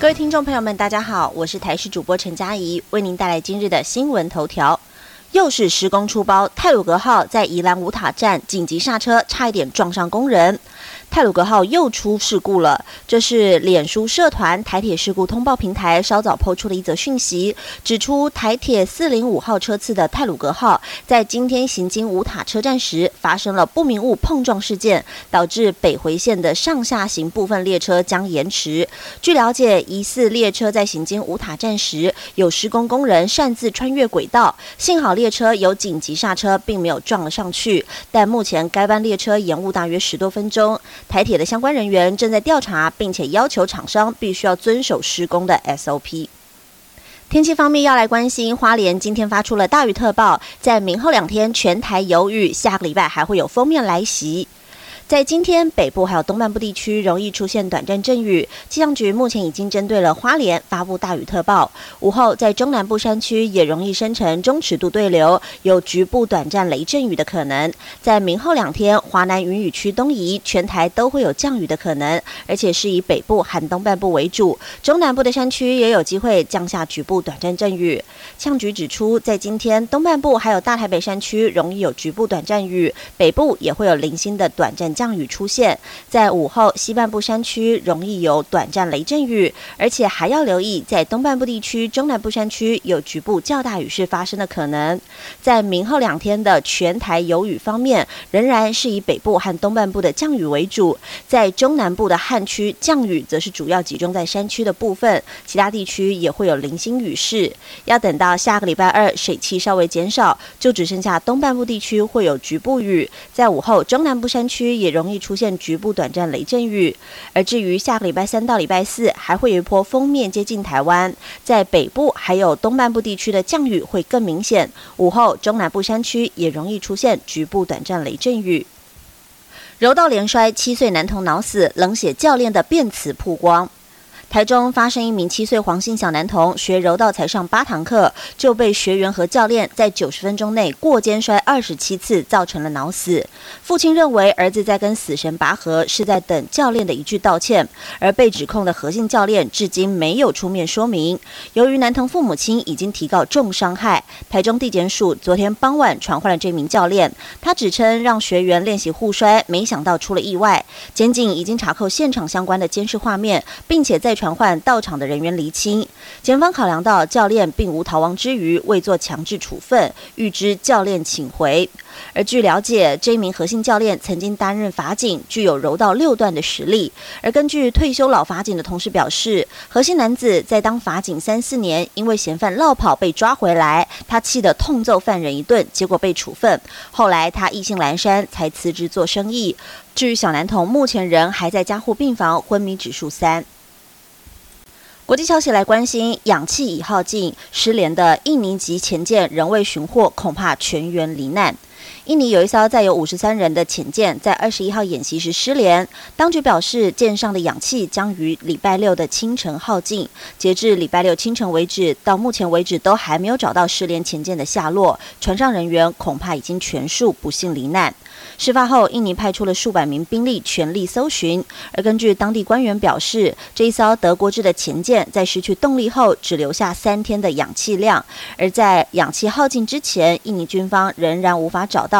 各位听众朋友们，大家好，我是台视主播陈佳怡，为您带来今日的新闻头条。又是施工出包，泰鲁格号在宜兰五塔站紧急刹车，差一点撞上工人。泰鲁格号又出事故了，这是脸书社团台铁事故通报平台稍早抛出的一则讯息，指出台铁四零五号车次的泰鲁格号在今天行经五塔车站时发生了不明物碰撞事件，导致北回线的上下行部分列车将延迟。据了解，疑似列车在行经五塔站时，有施工工人擅自穿越轨道，幸好列车有紧急刹车，并没有撞了上去。但目前该班列车延误大约十多分钟。台铁的相关人员正在调查，并且要求厂商必须要遵守施工的 SOP。天气方面要来关心，花莲今天发出了大雨特报，在明后两天全台有雨，下个礼拜还会有封面来袭。在今天，北部还有东半部地区容易出现短暂阵雨。气象局目前已经针对了花莲发布大雨特报。午后，在中南部山区也容易生成中尺度对流，有局部短暂雷阵雨的可能。在明后两天，华南云雨区东移，全台都会有降雨的可能，而且是以北部和东半部为主。中南部的山区也有机会降下局部短暂阵雨。气象局指出，在今天东半部还有大台北山区容易有局部短暂雨，北部也会有零星的短暂。降雨出现在午后，西半部山区容易有短暂雷阵雨，而且还要留意在东半部地区、中南部山区有局部较大雨势发生的可能。在明后两天的全台有雨方面，仍然是以北部和东半部的降雨为主，在中南部的旱区降雨则是主要集中在山区的部分，其他地区也会有零星雨势。要等到下个礼拜二水汽稍微减少，就只剩下东半部地区会有局部雨，在午后中南部山区也。容易出现局部短暂雷阵雨，而至于下个礼拜三到礼拜四，还会有一波锋面接近台湾，在北部还有东半部地区的降雨会更明显。午后中南部山区也容易出现局部短暂雷阵雨。柔道连摔，七岁男童脑死，冷血教练的辩词曝光。台中发生一名七岁黄姓小男童学柔道才上八堂课，就被学员和教练在九十分钟内过肩摔二十七次，造成了脑死。父亲认为儿子在跟死神拔河，是在等教练的一句道歉，而被指控的何姓教练至今没有出面说明。由于男童父母亲已经提告重伤害，台中地检署昨天傍晚传唤了这名教练，他指称让学员练习互摔，没想到出了意外。检警已经查扣现场相关的监视画面，并且在传唤到场的人员厘清，检方考量到教练并无逃亡之余，未做强制处分，预知教练请回。而据了解，这名核心教练曾经担任法警，具有柔道六段的实力。而根据退休老法警的同事表示，核心男子在当法警三四年，因为嫌犯落跑被抓回来，他气得痛揍犯人一顿，结果被处分。后来他意兴阑珊，才辞职做生意。至于小男童，目前人还在加护病房，昏迷指数三。国际消息来关心，氧气已耗尽，失联的印尼籍潜舰仍未寻获，恐怕全员罹难。印尼有一艘载有五十三人的潜舰，在二十一号演习时失联。当局表示，舰上的氧气将于礼拜六的清晨耗尽。截至礼拜六清晨为止，到目前为止都还没有找到失联潜舰的下落，船上人员恐怕已经全数不幸罹难。事发后，印尼派出了数百名兵力全力搜寻。而根据当地官员表示，这一艘德国制的潜舰在失去动力后，只留下三天的氧气量。而在氧气耗尽之前，印尼军方仍然无法找到